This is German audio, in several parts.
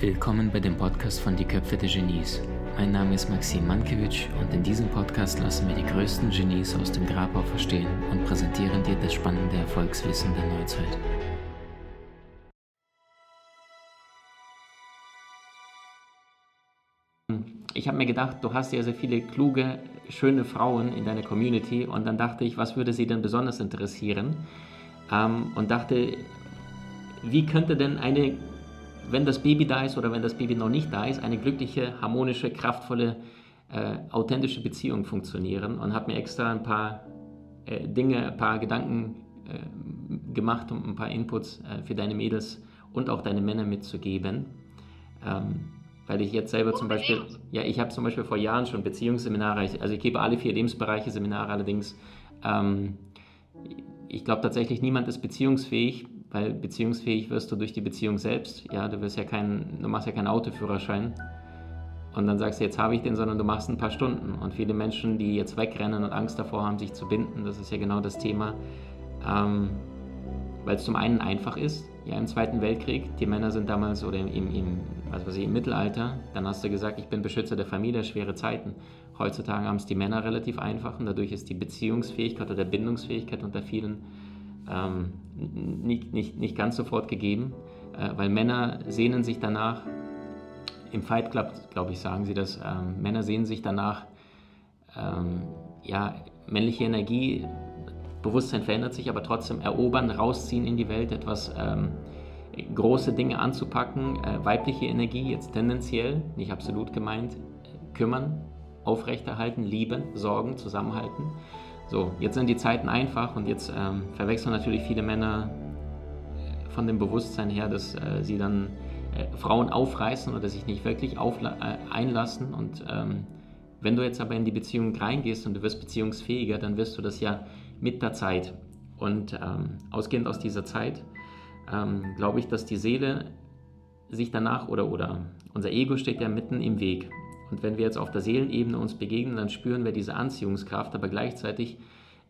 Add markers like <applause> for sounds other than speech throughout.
Willkommen bei dem Podcast von Die Köpfe der Genies. Mein Name ist Maxim Mankewitsch und in diesem Podcast lassen wir die größten Genies aus dem Grabau verstehen und präsentieren dir das spannende Erfolgswissen der Neuzeit. Ich habe mir gedacht, du hast ja sehr viele kluge, schöne Frauen in deiner Community und dann dachte ich, was würde sie denn besonders interessieren? Ähm, und dachte, wie könnte denn eine wenn das Baby da ist oder wenn das Baby noch nicht da ist, eine glückliche, harmonische, kraftvolle, äh, authentische Beziehung funktionieren und habe mir extra ein paar äh, Dinge, ein paar Gedanken äh, gemacht, um ein paar Inputs äh, für deine Mädels und auch deine Männer mitzugeben. Ähm, weil ich jetzt selber zum Beispiel, ja, ich habe zum Beispiel vor Jahren schon Beziehungsseminare, also ich gebe alle vier Lebensbereiche Seminare allerdings. Ähm, ich glaube tatsächlich, niemand ist beziehungsfähig, weil beziehungsfähig wirst du durch die Beziehung selbst. Ja, du wirst ja kein, du machst ja keinen Autoführerschein und dann sagst du, jetzt habe ich den, sondern du machst ein paar Stunden. Und viele Menschen, die jetzt wegrennen und Angst davor haben, sich zu binden, das ist ja genau das Thema, ähm, weil es zum einen einfach ist. Ja, im Zweiten Weltkrieg, die Männer sind damals oder im, im, im, was weiß ich, im Mittelalter, dann hast du gesagt, ich bin Beschützer der Familie, schwere Zeiten. Heutzutage haben es die Männer relativ einfach und dadurch ist die Beziehungsfähigkeit oder Bindungsfähigkeit unter vielen ähm, nicht, nicht, nicht ganz sofort gegeben, äh, weil Männer sehnen sich danach, im Fight Club, glaube ich, sagen sie das, ähm, Männer sehnen sich danach, ähm, ja, männliche Energie, Bewusstsein verändert sich, aber trotzdem erobern, rausziehen in die Welt, etwas ähm, große Dinge anzupacken, äh, weibliche Energie jetzt tendenziell, nicht absolut gemeint, kümmern, aufrechterhalten, lieben, sorgen, zusammenhalten. So, jetzt sind die Zeiten einfach und jetzt ähm, verwechseln natürlich viele Männer äh, von dem Bewusstsein her, dass äh, sie dann äh, Frauen aufreißen oder sich nicht wirklich äh, einlassen. Und ähm, wenn du jetzt aber in die Beziehung reingehst und du wirst beziehungsfähiger, dann wirst du das ja mit der Zeit. Und ähm, ausgehend aus dieser Zeit ähm, glaube ich, dass die Seele sich danach oder, oder unser Ego steht ja mitten im Weg. Und wenn wir jetzt auf der Seelenebene uns begegnen, dann spüren wir diese Anziehungskraft, aber gleichzeitig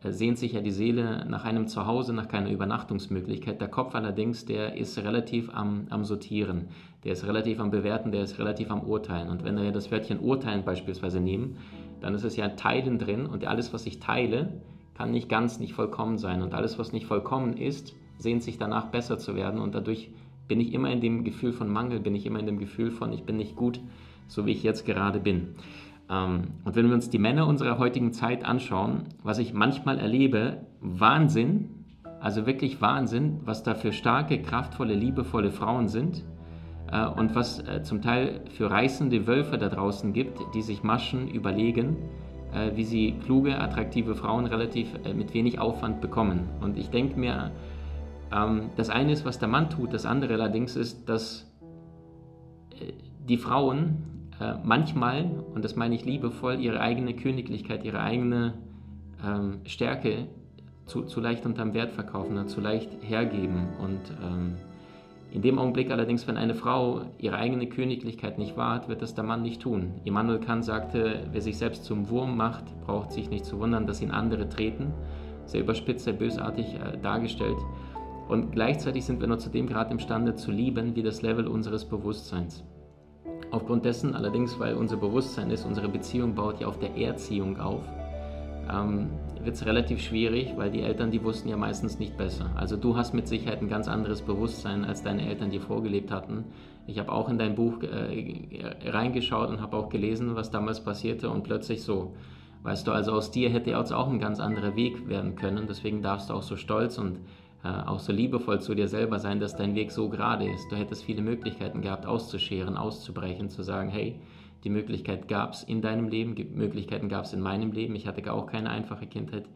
äh, sehnt sich ja die Seele nach einem Zuhause, nach keiner Übernachtungsmöglichkeit. Der Kopf allerdings, der ist relativ am, am Sortieren, der ist relativ am Bewerten, der ist relativ am Urteilen. Und wenn wir das Wörtchen Urteilen beispielsweise nehmen, dann ist es ja Teilen drin und alles, was ich teile, kann nicht ganz, nicht vollkommen sein. Und alles, was nicht vollkommen ist, sehnt sich danach besser zu werden und dadurch bin ich immer in dem Gefühl von Mangel, bin ich immer in dem Gefühl von, ich bin nicht gut so wie ich jetzt gerade bin. Ähm, und wenn wir uns die Männer unserer heutigen Zeit anschauen, was ich manchmal erlebe, Wahnsinn, also wirklich Wahnsinn, was da für starke, kraftvolle, liebevolle Frauen sind äh, und was äh, zum Teil für reißende Wölfe da draußen gibt, die sich Maschen überlegen, äh, wie sie kluge, attraktive Frauen relativ mit wenig Aufwand bekommen. Und ich denke mir, ähm, das eine ist, was der Mann tut, das andere allerdings ist, dass die Frauen äh, manchmal, und das meine ich liebevoll, ihre eigene Königlichkeit, ihre eigene ähm, Stärke zu, zu, leicht unterm Wert verkaufen, zu leicht hergeben. Und ähm, in dem Augenblick allerdings, wenn eine Frau ihre eigene Königlichkeit nicht wahrt, wird das der Mann nicht tun. Immanuel Kant sagte, wer sich selbst zum Wurm macht, braucht sich nicht zu wundern, dass ihn andere treten. Sehr überspitzt, sehr bösartig äh, dargestellt. Und gleichzeitig sind wir nur zu dem Grad imstande zu lieben, wie das Level unseres Bewusstseins. Aufgrund dessen allerdings, weil unser Bewusstsein ist, unsere Beziehung baut ja auf der Erziehung auf, ähm, wird es relativ schwierig, weil die Eltern, die wussten ja meistens nicht besser. Also du hast mit Sicherheit ein ganz anderes Bewusstsein, als deine Eltern dir vorgelebt hatten. Ich habe auch in dein Buch äh, reingeschaut und habe auch gelesen, was damals passierte und plötzlich so. Weißt du, also aus dir hätte jetzt auch ein ganz anderer Weg werden können. Deswegen darfst du auch so stolz und äh, auch so liebevoll zu dir selber sein, dass dein Weg so gerade ist. Du hättest viele Möglichkeiten gehabt, auszuscheren, auszubrechen, zu sagen, hey, die Möglichkeit gab es in deinem Leben, Möglichkeiten gab es in meinem Leben. Ich hatte auch keine einfache Kindheit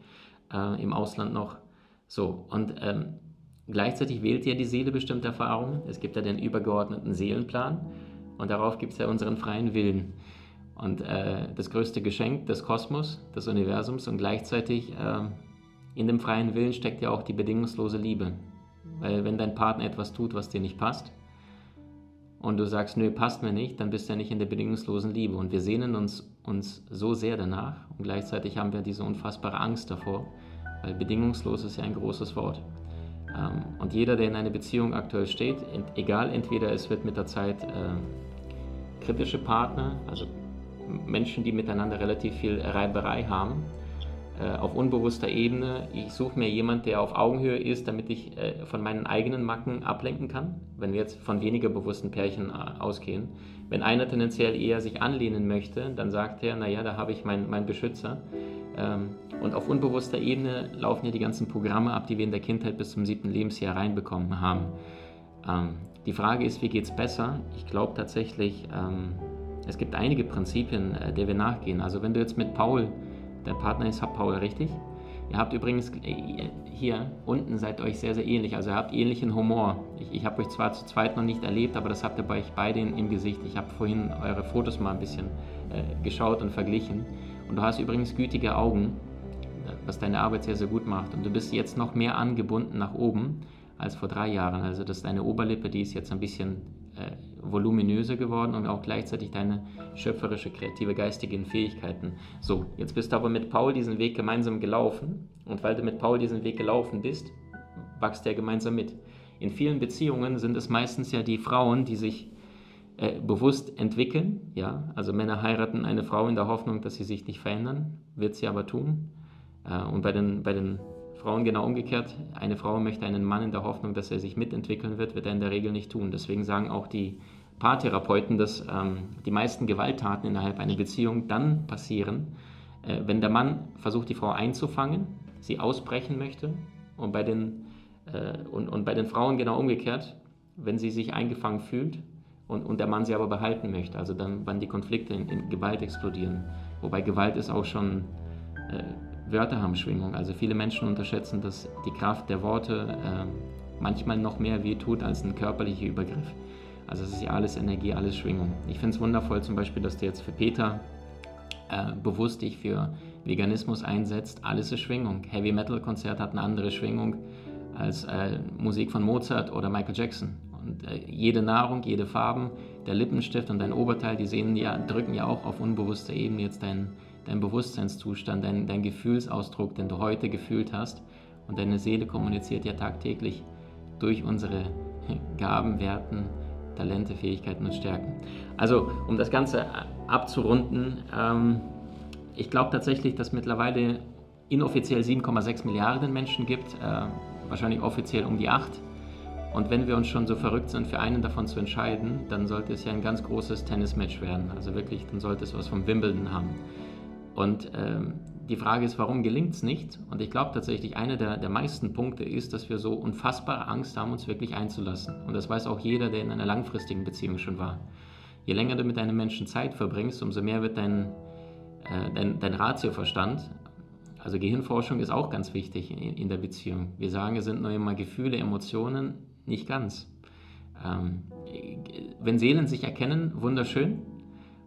äh, im Ausland noch. So, und ähm, gleichzeitig wählt ja die Seele bestimmte Erfahrungen. Es gibt ja den übergeordneten Seelenplan und darauf gibt es ja unseren freien Willen. Und äh, das größte Geschenk des Kosmos, des Universums und gleichzeitig äh, in dem freien Willen steckt ja auch die bedingungslose Liebe. Weil wenn dein Partner etwas tut, was dir nicht passt, und du sagst, nö, passt mir nicht, dann bist du ja nicht in der bedingungslosen Liebe. Und wir sehnen uns, uns so sehr danach und gleichzeitig haben wir diese unfassbare Angst davor, weil bedingungslos ist ja ein großes Wort. Ähm, und jeder, der in einer Beziehung aktuell steht, egal, entweder es wird mit der Zeit äh, kritische Partner, also Menschen, die miteinander relativ viel Reiberei haben, äh, auf unbewusster Ebene. Ich suche mir jemanden, der auf Augenhöhe ist, damit ich äh, von meinen eigenen Macken ablenken kann, wenn wir jetzt von weniger bewussten Pärchen äh, ausgehen. Wenn einer tendenziell eher sich anlehnen möchte, dann sagt er, naja, da habe ich meinen mein Beschützer. Ähm, und auf unbewusster Ebene laufen ja die ganzen Programme ab, die wir in der Kindheit bis zum siebten Lebensjahr reinbekommen haben. Ähm, die Frage ist, wie geht es besser? Ich glaube tatsächlich, ähm, es gibt einige Prinzipien, der wir nachgehen. Also wenn du jetzt mit Paul, dein Partner ist Paul, richtig? Ihr habt übrigens äh, hier unten seid euch sehr, sehr ähnlich. Also ihr habt ähnlichen Humor. Ich, ich habe euch zwar zu zweit noch nicht erlebt, aber das habt ihr bei euch beide im Gesicht. Ich habe vorhin eure Fotos mal ein bisschen äh, geschaut und verglichen. Und du hast übrigens gütige Augen, was deine Arbeit sehr, sehr gut macht. Und du bist jetzt noch mehr angebunden nach oben als vor drei Jahren. Also dass deine Oberlippe, die ist jetzt ein bisschen äh, voluminöser geworden und auch gleichzeitig deine schöpferische, kreative, geistigen Fähigkeiten. So, jetzt bist du aber mit Paul diesen Weg gemeinsam gelaufen und weil du mit Paul diesen Weg gelaufen bist, wächst er gemeinsam mit. In vielen Beziehungen sind es meistens ja die Frauen, die sich äh, bewusst entwickeln. Ja? Also Männer heiraten eine Frau in der Hoffnung, dass sie sich nicht verändern, wird sie aber tun. Äh, und bei den, bei den Frauen genau umgekehrt. Eine Frau möchte einen Mann in der Hoffnung, dass er sich mitentwickeln wird, wird er in der Regel nicht tun. Deswegen sagen auch die Paartherapeuten, dass ähm, die meisten Gewalttaten innerhalb einer Beziehung dann passieren, äh, wenn der Mann versucht, die Frau einzufangen, sie ausbrechen möchte und bei den, äh, und, und bei den Frauen genau umgekehrt, wenn sie sich eingefangen fühlt und, und der Mann sie aber behalten möchte. Also dann, wann die Konflikte in, in Gewalt explodieren. Wobei Gewalt ist auch schon, äh, Wörter haben Schwingung. Also viele Menschen unterschätzen, dass die Kraft der Worte äh, manchmal noch mehr wehtut als ein körperlicher Übergriff. Also es ist ja alles Energie, alles Schwingung. Ich finde es wundervoll zum Beispiel, dass du jetzt für Peter äh, bewusst dich für Veganismus einsetzt. Alles ist Schwingung. Heavy Metal Konzert hat eine andere Schwingung als äh, Musik von Mozart oder Michael Jackson. Und äh, jede Nahrung, jede Farben, der Lippenstift und dein Oberteil, die sehen ja, drücken ja auch auf unbewusster Ebene jetzt dein, dein Bewusstseinszustand, dein, dein Gefühlsausdruck, den du heute gefühlt hast. Und deine Seele kommuniziert ja tagtäglich durch unsere <laughs> Gaben, Werten, Talente, Fähigkeiten und Stärken. Also, um das Ganze abzurunden, ähm, ich glaube tatsächlich, dass mittlerweile inoffiziell 7,6 Milliarden Menschen gibt, äh, wahrscheinlich offiziell um die 8. Und wenn wir uns schon so verrückt sind, für einen davon zu entscheiden, dann sollte es ja ein ganz großes Tennismatch werden. Also wirklich, dann sollte es was vom Wimbledon haben. Und ähm, die Frage ist, warum gelingt es nicht? Und ich glaube tatsächlich, einer der, der meisten Punkte ist, dass wir so unfassbare Angst haben, uns wirklich einzulassen. Und das weiß auch jeder, der in einer langfristigen Beziehung schon war. Je länger du mit einem Menschen Zeit verbringst, umso mehr wird dein, äh, dein, dein Ratioverstand, also Gehirnforschung ist auch ganz wichtig in, in der Beziehung. Wir sagen, es sind nur immer Gefühle, Emotionen, nicht ganz. Ähm, wenn Seelen sich erkennen, wunderschön.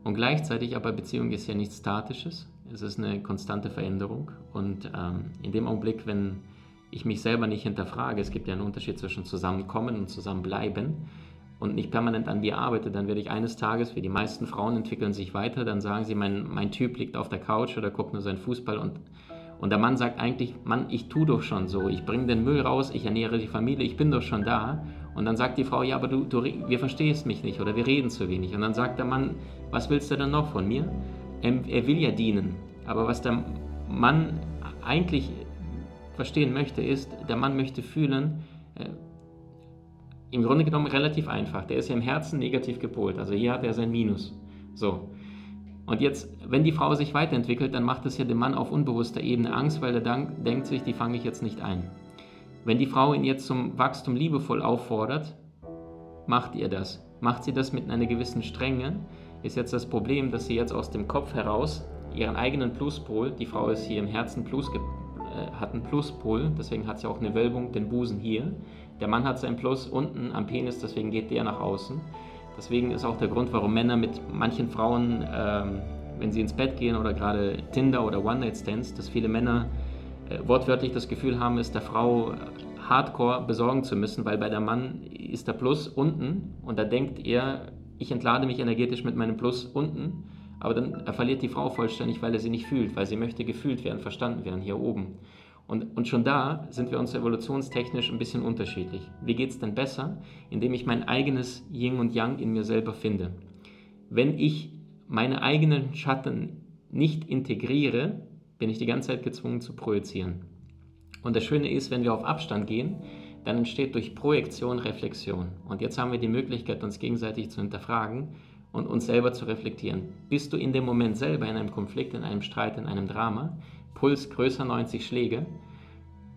Und gleichzeitig aber Beziehung ist ja nichts Statisches. Es ist eine konstante Veränderung. Und ähm, in dem Augenblick, wenn ich mich selber nicht hinterfrage, es gibt ja einen Unterschied zwischen zusammenkommen und zusammenbleiben und nicht permanent an dir arbeite, dann werde ich eines Tages, wie die meisten Frauen entwickeln sich weiter, dann sagen sie, mein, mein Typ liegt auf der Couch oder guckt nur seinen Fußball und und der Mann sagt eigentlich, Mann, ich tue doch schon so, ich bringe den Müll raus, ich ernähre die Familie, ich bin doch schon da. Und dann sagt die Frau, ja, aber du, du wir verstehst mich nicht oder wir reden zu wenig. Und dann sagt der Mann, was willst du denn noch von mir? Er, er will ja dienen. Aber was der Mann eigentlich verstehen möchte, ist, der Mann möchte fühlen, äh, im Grunde genommen relativ einfach. Der ist ja im Herzen negativ gepolt. Also hier hat er sein Minus. So. Und jetzt, wenn die Frau sich weiterentwickelt, dann macht es ja dem Mann auf unbewusster Ebene Angst, weil er dann denkt sich, die fange ich jetzt nicht ein. Wenn die Frau ihn jetzt zum Wachstum liebevoll auffordert, macht ihr das. Macht sie das mit einer gewissen Strenge, ist jetzt das Problem, dass sie jetzt aus dem Kopf heraus ihren eigenen Pluspol, die Frau ist hier im Herzen Plus, äh, hat einen Pluspol, deswegen hat sie auch eine Wölbung, den Busen hier. Der Mann hat sein Plus unten am Penis, deswegen geht der nach außen. Deswegen ist auch der Grund, warum Männer mit manchen Frauen, ähm, wenn sie ins Bett gehen oder gerade Tinder oder One-Night-Stands, dass viele Männer äh, wortwörtlich das Gefühl haben, es der Frau hardcore besorgen zu müssen, weil bei der Mann ist der Plus unten und da denkt er, ich entlade mich energetisch mit meinem Plus unten, aber dann er verliert die Frau vollständig, weil er sie nicht fühlt, weil sie möchte gefühlt werden, verstanden werden hier oben. Und, und schon da sind wir uns evolutionstechnisch ein bisschen unterschiedlich. Wie geht es denn besser? Indem ich mein eigenes Yin und Yang in mir selber finde. Wenn ich meine eigenen Schatten nicht integriere, bin ich die ganze Zeit gezwungen zu projizieren. Und das Schöne ist, wenn wir auf Abstand gehen, dann entsteht durch Projektion Reflexion. Und jetzt haben wir die Möglichkeit, uns gegenseitig zu hinterfragen und uns selber zu reflektieren. Bist du in dem Moment selber in einem Konflikt, in einem Streit, in einem Drama, Puls größer 90 Schläge,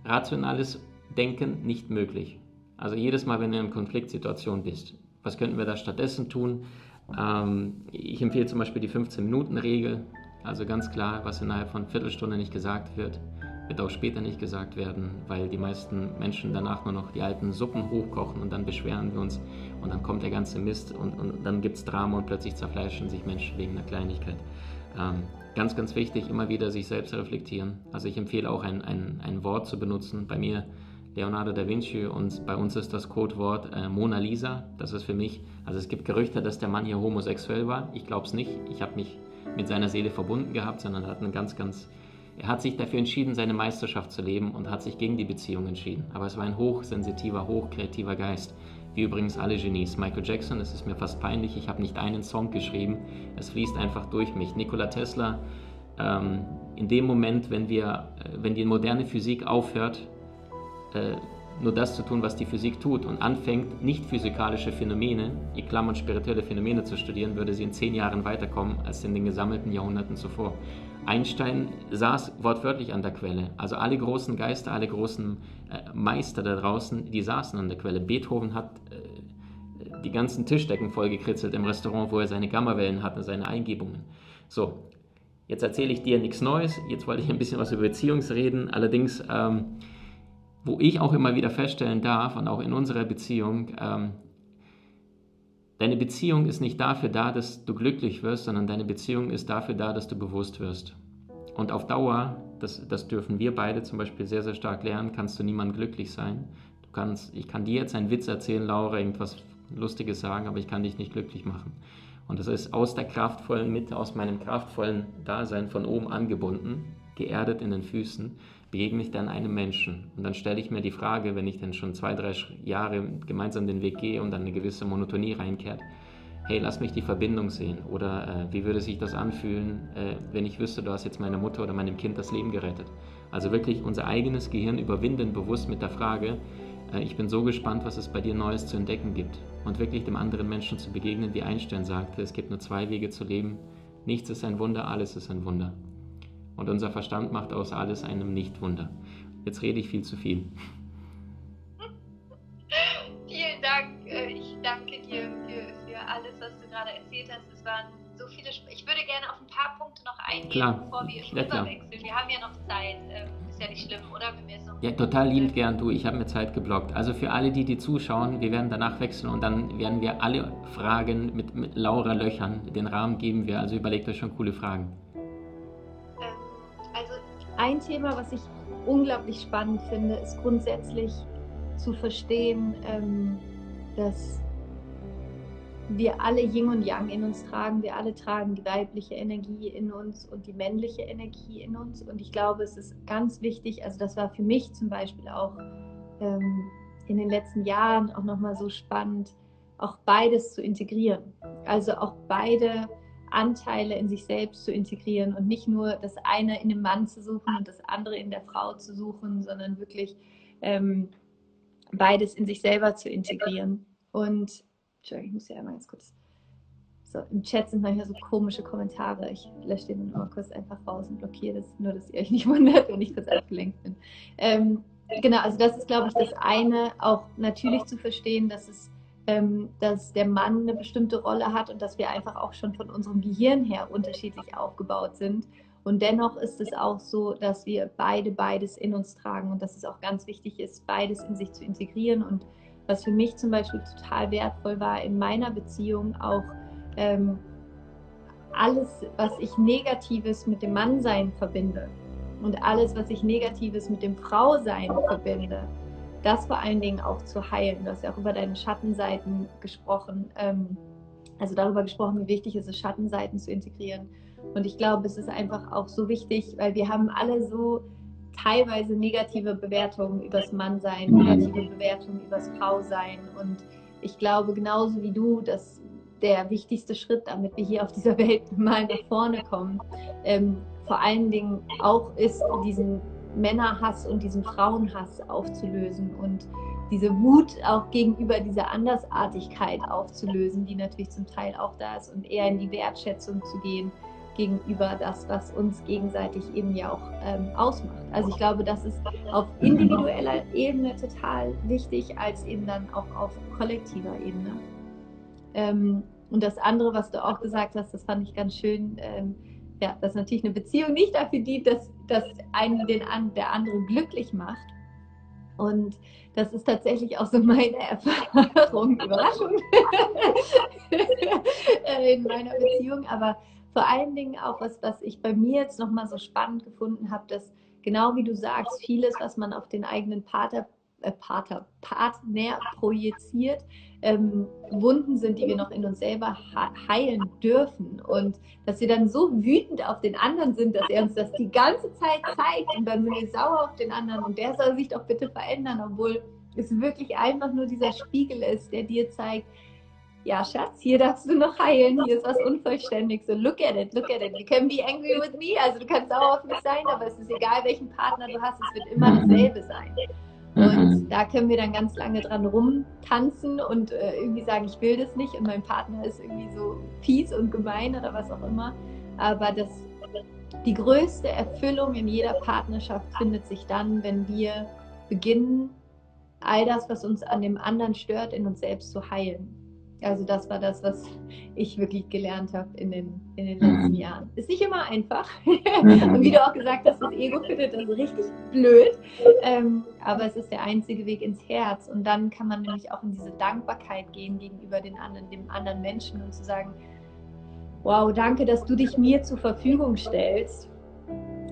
rationales Denken nicht möglich. Also jedes Mal, wenn du in einer Konfliktsituation bist, was könnten wir da stattdessen tun? Ähm, ich empfehle zum Beispiel die 15-Minuten-Regel, also ganz klar, was innerhalb von Viertelstunde nicht gesagt wird, wird auch später nicht gesagt werden, weil die meisten Menschen danach nur noch die alten Suppen hochkochen und dann beschweren wir uns und dann kommt der ganze Mist und, und dann gibt es Drama und plötzlich zerfleischen sich Menschen wegen einer Kleinigkeit. Ähm, ganz, ganz wichtig, immer wieder sich selbst reflektieren. Also ich empfehle auch ein, ein, ein Wort zu benutzen. Bei mir Leonardo da Vinci und bei uns ist das Codewort äh, Mona Lisa. Das ist für mich, also es gibt Gerüchte, dass der Mann hier homosexuell war. Ich glaube es nicht. Ich habe mich mit seiner Seele verbunden gehabt, sondern hat einen ganz, ganz er hat sich dafür entschieden, seine Meisterschaft zu leben und hat sich gegen die Beziehung entschieden. Aber es war ein hochsensitiver, hochkreativer Geist, wie übrigens alle Genies. Michael Jackson, es ist mir fast peinlich, ich habe nicht einen Song geschrieben, es fließt einfach durch mich. Nikola Tesla, ähm, in dem Moment, wenn, wir, äh, wenn die moderne Physik aufhört, äh, nur das zu tun, was die Physik tut und anfängt, nicht physikalische Phänomene, in Klammern spirituelle Phänomene zu studieren, würde sie in zehn Jahren weiterkommen als in den gesammelten Jahrhunderten zuvor. Einstein saß wortwörtlich an der Quelle. Also alle großen Geister, alle großen äh, Meister da draußen, die saßen an der Quelle. Beethoven hat äh, die ganzen Tischdecken vollgekritzelt im Restaurant, wo er seine Gammawellen hatte, seine Eingebungen. So, jetzt erzähle ich dir nichts Neues. Jetzt wollte ich ein bisschen was über Beziehungs reden. Allerdings, ähm, wo ich auch immer wieder feststellen darf, und auch in unserer Beziehung, ähm, Deine Beziehung ist nicht dafür da, dass du glücklich wirst, sondern deine Beziehung ist dafür da, dass du bewusst wirst. Und auf Dauer, das, das dürfen wir beide zum Beispiel sehr, sehr stark lernen, kannst du niemand glücklich sein. Du kannst, ich kann dir jetzt einen Witz erzählen, Laura, irgendwas Lustiges sagen, aber ich kann dich nicht glücklich machen. Und das ist aus der kraftvollen Mitte, aus meinem kraftvollen Dasein von oben angebunden, geerdet in den Füßen, begegne ich dann einem Menschen. Und dann stelle ich mir die Frage, wenn ich dann schon zwei, drei Jahre gemeinsam den Weg gehe und dann eine gewisse Monotonie reinkehrt, hey, lass mich die Verbindung sehen. Oder äh, wie würde sich das anfühlen, äh, wenn ich wüsste, du hast jetzt meiner Mutter oder meinem Kind das Leben gerettet. Also wirklich unser eigenes Gehirn überwinden, bewusst mit der Frage, äh, ich bin so gespannt, was es bei dir Neues zu entdecken gibt. Und wirklich dem anderen Menschen zu begegnen, wie Einstein sagte, es gibt nur zwei Wege zu leben. Nichts ist ein Wunder, alles ist ein Wunder. Und unser Verstand macht aus alles einem Nichtwunder. Jetzt rede ich viel zu viel. <laughs> Vielen Dank. Äh, ich danke dir für, für alles, was du gerade erzählt hast. Es waren so viele. Sp ich würde gerne auf ein paar Punkte noch eingehen, klar. bevor wir ja, rüberwechseln. Wir haben ja noch Zeit. Ähm, ist ja nicht schlimm, oder? ja, total liebend gern. Du, ich habe mir Zeit geblockt. Also für alle, die die zuschauen, wir werden danach wechseln und dann werden wir alle Fragen mit, mit Laura löchern. Den Rahmen geben wir. Also überlegt euch schon coole Fragen ein Thema, was ich unglaublich spannend finde, ist grundsätzlich zu verstehen, ähm, dass wir alle Yin und Yang in uns tragen. Wir alle tragen die weibliche Energie in uns und die männliche Energie in uns. Und ich glaube, es ist ganz wichtig, also das war für mich zum Beispiel auch ähm, in den letzten Jahren auch nochmal so spannend, auch beides zu integrieren. Also auch beide Anteile in sich selbst zu integrieren und nicht nur das eine in dem Mann zu suchen und das andere in der Frau zu suchen, sondern wirklich ähm, beides in sich selber zu integrieren. Und, Entschuldigung, ich muss ja einmal ganz kurz. So, im Chat sind manchmal so komische Kommentare. Ich lösche den mal kurz einfach raus und blockiere das, nur dass ihr euch nicht <laughs> wundert, wenn ich kurz abgelenkt bin. Ähm, genau, also das ist, glaube ich, das eine, auch natürlich zu verstehen, dass es dass der Mann eine bestimmte Rolle hat und dass wir einfach auch schon von unserem Gehirn her unterschiedlich aufgebaut sind. Und dennoch ist es auch so, dass wir beide beides in uns tragen und dass es auch ganz wichtig ist, beides in sich zu integrieren. Und was für mich zum Beispiel total wertvoll war in meiner Beziehung, auch ähm, alles, was ich Negatives mit dem Mannsein verbinde und alles, was ich Negatives mit dem Frausein verbinde, das vor allen Dingen auch zu heilen. Du hast ja auch über deine Schattenseiten gesprochen, ähm, also darüber gesprochen, wie wichtig es ist, Schattenseiten zu integrieren. Und ich glaube, es ist einfach auch so wichtig, weil wir haben alle so teilweise negative Bewertungen übers Mannsein, mhm. negative Bewertungen übers Frausein. Und ich glaube genauso wie du, dass der wichtigste Schritt, damit wir hier auf dieser Welt <laughs> mal nach vorne kommen, ähm, vor allen Dingen auch ist, diesen Männerhass und diesen Frauenhass aufzulösen und diese Wut auch gegenüber dieser Andersartigkeit aufzulösen, die natürlich zum Teil auch da ist und eher in die Wertschätzung zu gehen gegenüber das, was uns gegenseitig eben ja auch ähm, ausmacht. Also ich glaube, das ist auf individueller Ebene total wichtig, als eben dann auch auf kollektiver Ebene. Ähm, und das andere, was du auch gesagt hast, das fand ich ganz schön, ähm, ja, dass natürlich eine Beziehung nicht dafür dient, dass, dass einen den, der andere glücklich macht. Und das ist tatsächlich auch so meine <laughs> Erfahrung, Überraschung <laughs> in meiner Beziehung. Aber vor allen Dingen auch was, was ich bei mir jetzt nochmal so spannend gefunden habe, dass genau wie du sagst, vieles, was man auf den eigenen äh, Pater, Partner projiziert, ähm, Wunden sind, die wir noch in uns selber heilen dürfen. Und dass wir dann so wütend auf den anderen sind, dass er uns das die ganze Zeit zeigt und dann sind wir sauer auf den anderen und der soll sich doch bitte verändern, obwohl es wirklich einfach nur dieser Spiegel ist, der dir zeigt, ja, Schatz, hier darfst du noch heilen, hier ist was unvollständig. So, look at it, look at it. You can be angry with me. Also du kannst sauer auf mich sein, aber es ist egal, welchen Partner du hast, es wird immer dasselbe sein. Und mhm. da können wir dann ganz lange dran rumtanzen und äh, irgendwie sagen, ich will das nicht und mein Partner ist irgendwie so fies und gemein oder was auch immer. Aber das, die größte Erfüllung in jeder Partnerschaft findet sich dann, wenn wir beginnen, all das, was uns an dem anderen stört, in uns selbst zu heilen. Also das war das, was ich wirklich gelernt habe in den, in den letzten mhm. Jahren. Ist nicht immer einfach. <laughs> Mhm. Und wie du auch gesagt hast, das Ego findet das richtig blöd. Ähm, aber es ist der einzige Weg ins Herz. Und dann kann man nämlich auch in diese Dankbarkeit gehen gegenüber den anderen, dem anderen Menschen und zu sagen, wow, danke, dass du dich mir zur Verfügung stellst,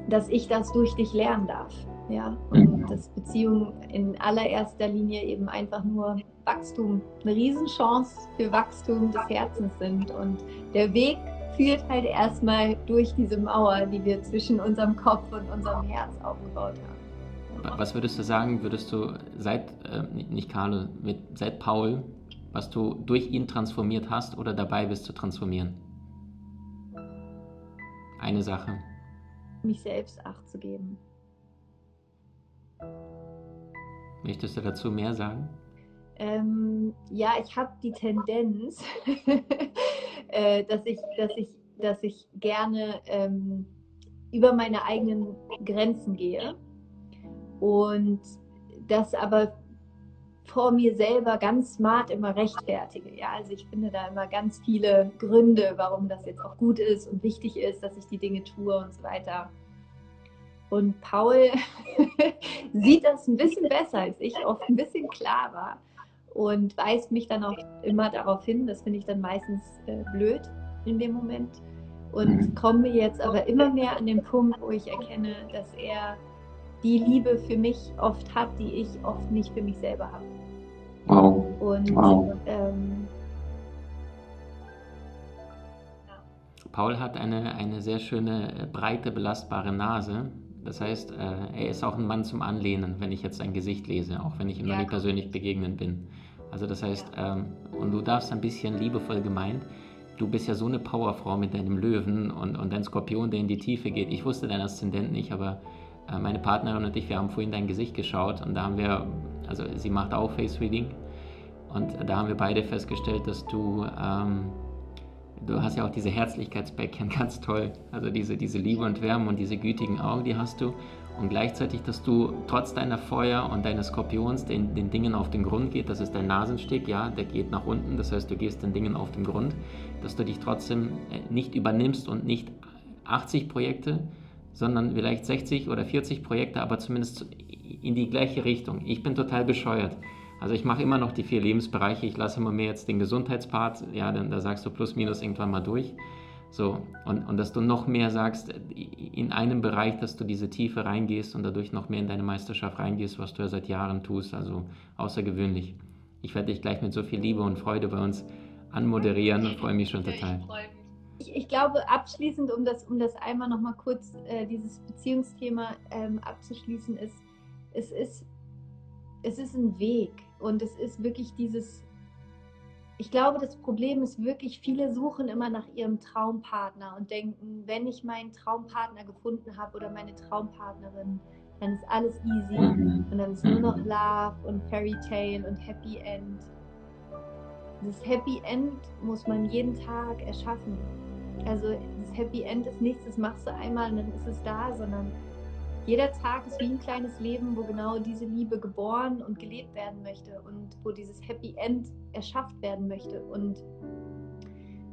dass ich das durch dich lernen darf. Ja, und mhm. dass Beziehungen in allererster Linie eben einfach nur Wachstum, eine Riesenchance für Wachstum des Herzens sind. Und der Weg führt halt erstmal durch diese Mauer, die wir zwischen unserem Kopf und unserem Herz aufgebaut haben. Was würdest du sagen, würdest du seit, äh, nicht Carlo, mit, seit Paul, was du durch ihn transformiert hast oder dabei bist zu transformieren? Eine Sache. Mich selbst Acht zu geben. Möchtest du dazu mehr sagen? Ähm, ja, ich habe die Tendenz, <laughs> äh, dass, ich, dass, ich, dass ich gerne ähm, über meine eigenen Grenzen gehe und das aber vor mir selber ganz smart immer rechtfertige. Ja, also ich finde da immer ganz viele Gründe, warum das jetzt auch gut ist und wichtig ist, dass ich die Dinge tue und so weiter. Und Paul <laughs> sieht das ein bisschen besser als ich, oft ein bisschen klarer und weist mich dann auch immer darauf hin. Das finde ich dann meistens äh, blöd in dem Moment. Und mhm. komme jetzt aber immer mehr an den Punkt, wo ich erkenne, dass er die Liebe für mich oft hat, die ich oft nicht für mich selber habe. Wow. Und wow. Ähm, Paul hat eine, eine sehr schöne, breite, belastbare Nase. Das heißt, äh, er ist auch ein Mann zum Anlehnen, wenn ich jetzt sein Gesicht lese, auch wenn ich ihm ja, noch nicht persönlich begegnen bin. Also das heißt, ähm, und du darfst ein bisschen liebevoll gemeint, du bist ja so eine Powerfrau mit deinem Löwen und, und dein Skorpion, der in die Tiefe geht. Ich wusste dein Aszendent nicht, aber äh, meine Partnerin und ich, wir haben vorhin dein Gesicht geschaut und da haben wir, also sie macht auch Face Reading und da haben wir beide festgestellt, dass du ähm, du hast ja auch diese Herzlichkeitsbäckchen, <laughs> ganz toll. Also diese, diese Liebe und Wärme und diese gütigen Augen, die hast du. Und gleichzeitig, dass du trotz deiner Feuer und deines Skorpions den, den Dingen auf den Grund geht, das ist dein Nasensteg, ja, der geht nach unten, das heißt, du gehst den Dingen auf den Grund, dass du dich trotzdem äh, nicht übernimmst und nicht 80 Projekte, sondern vielleicht 60 oder 40 Projekte, aber zumindest in die gleiche Richtung. Ich bin total bescheuert. Also ich mache immer noch die vier Lebensbereiche. Ich lasse immer mehr jetzt den Gesundheitspart. Ja, dann da sagst du plus minus irgendwann mal durch. So, und, und dass du noch mehr sagst, in einem Bereich, dass du diese Tiefe reingehst und dadurch noch mehr in deine Meisterschaft reingehst, was du ja seit Jahren tust. Also außergewöhnlich. Ich werde dich gleich mit so viel Liebe und Freude bei uns anmoderieren und freue mich schon total. Ich, ich, glaube, abschließend, um das, um das einmal nochmal kurz, äh, dieses Beziehungsthema ähm, abzuschließen, ist, es ist, es ist ein Weg und es ist wirklich dieses, ich glaube, das Problem ist wirklich, viele suchen immer nach ihrem Traumpartner und denken, wenn ich meinen Traumpartner gefunden habe oder meine Traumpartnerin, dann ist alles easy und dann ist nur noch Love und Fairy Tale und Happy End. Das Happy End muss man jeden Tag erschaffen. Also das Happy End ist nichts, das machst du einmal und dann ist es da, sondern jeder Tag ist wie ein kleines Leben, wo genau diese Liebe geboren und gelebt werden möchte und wo dieses Happy End erschafft werden möchte. Und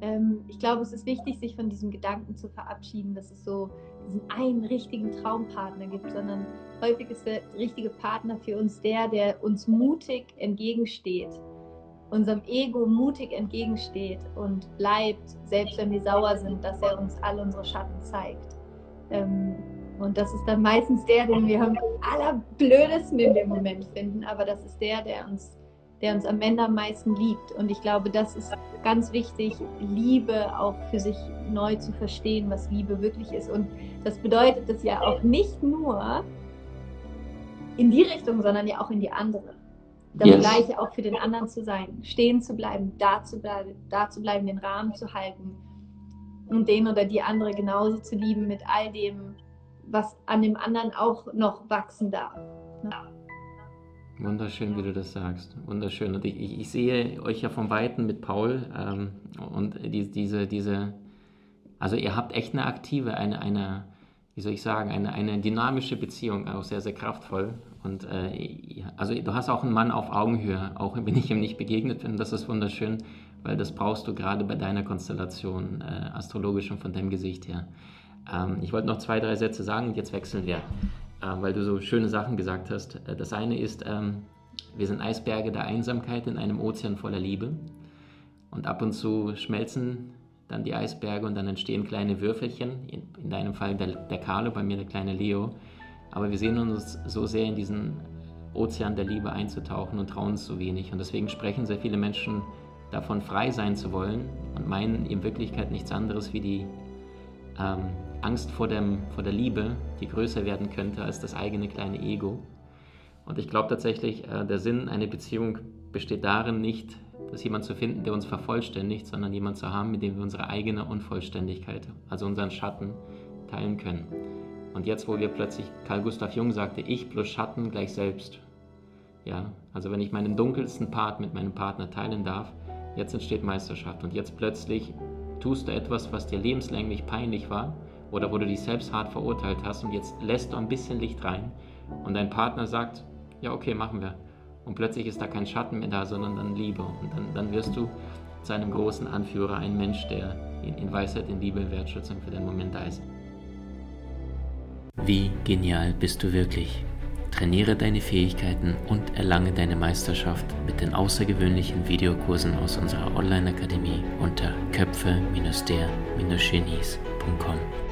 ähm, ich glaube, es ist wichtig, sich von diesem Gedanken zu verabschieden, dass es so diesen einen richtigen Traumpartner gibt, sondern häufig ist der richtige Partner für uns der, der uns mutig entgegensteht, unserem Ego mutig entgegensteht und bleibt, selbst wenn wir sauer sind, dass er uns all unsere Schatten zeigt. Ähm, und das ist dann meistens der, den wir am allerblödesten in dem Moment finden, aber das ist der, der uns, der uns am Ende am meisten liebt. Und ich glaube, das ist ganz wichtig, Liebe auch für sich neu zu verstehen, was Liebe wirklich ist. Und das bedeutet es ja auch nicht nur in die Richtung, sondern ja auch in die andere. Das yes. Gleiche auch für den anderen zu sein, stehen zu bleiben, da zu bleiben, da zu bleiben, den Rahmen zu halten und den oder die andere genauso zu lieben mit all dem, was an dem anderen auch noch wachsen darf. Ne? Wunderschön, wie du das sagst. Wunderschön. Und ich, ich, sehe euch ja von Weitem mit Paul ähm, und die, diese, diese, also ihr habt echt eine aktive, eine, eine wie soll ich sagen, eine, eine dynamische Beziehung, auch sehr, sehr kraftvoll. Und äh, also du hast auch einen Mann auf Augenhöhe, auch wenn ich ihm nicht begegnet bin. Das ist wunderschön, weil das brauchst du gerade bei deiner Konstellation, äh, astrologisch und von deinem Gesicht her. Ähm, ich wollte noch zwei, drei Sätze sagen und jetzt wechseln wir, äh, weil du so schöne Sachen gesagt hast. Äh, das eine ist, ähm, wir sind Eisberge der Einsamkeit in einem Ozean voller Liebe. Und ab und zu schmelzen dann die Eisberge und dann entstehen kleine Würfelchen. In, in deinem Fall der, der Carlo, bei mir der kleine Leo. Aber wir sehen uns so sehr in diesen Ozean der Liebe einzutauchen und trauen uns so wenig. Und deswegen sprechen sehr viele Menschen davon, frei sein zu wollen und meinen in Wirklichkeit nichts anderes wie die ähm, Angst vor, dem, vor der Liebe, die größer werden könnte als das eigene kleine Ego. Und ich glaube tatsächlich, äh, der Sinn einer Beziehung besteht darin, nicht das jemand zu finden, der uns vervollständigt, sondern jemand zu haben, mit dem wir unsere eigene Unvollständigkeit, also unseren Schatten, teilen können. Und jetzt, wo wir plötzlich, Karl Gustav Jung sagte, ich plus Schatten gleich selbst. Ja, also wenn ich meinen dunkelsten Part mit meinem Partner teilen darf, jetzt entsteht Meisterschaft. Und jetzt plötzlich tust du etwas, was dir lebenslänglich peinlich war oder wo du dich selbst hart verurteilt hast und jetzt lässt du ein bisschen Licht rein und dein Partner sagt, ja okay, machen wir. Und plötzlich ist da kein Schatten mehr da, sondern dann Liebe. Und dann, dann wirst du zu einem großen Anführer, ein Mensch, der in, in Weisheit, in Liebe, Wertschätzung für den Moment da ist. Wie genial bist du wirklich? Trainiere deine Fähigkeiten und erlange deine Meisterschaft mit den außergewöhnlichen Videokursen aus unserer Online-Akademie unter köpfe-der-genies.com.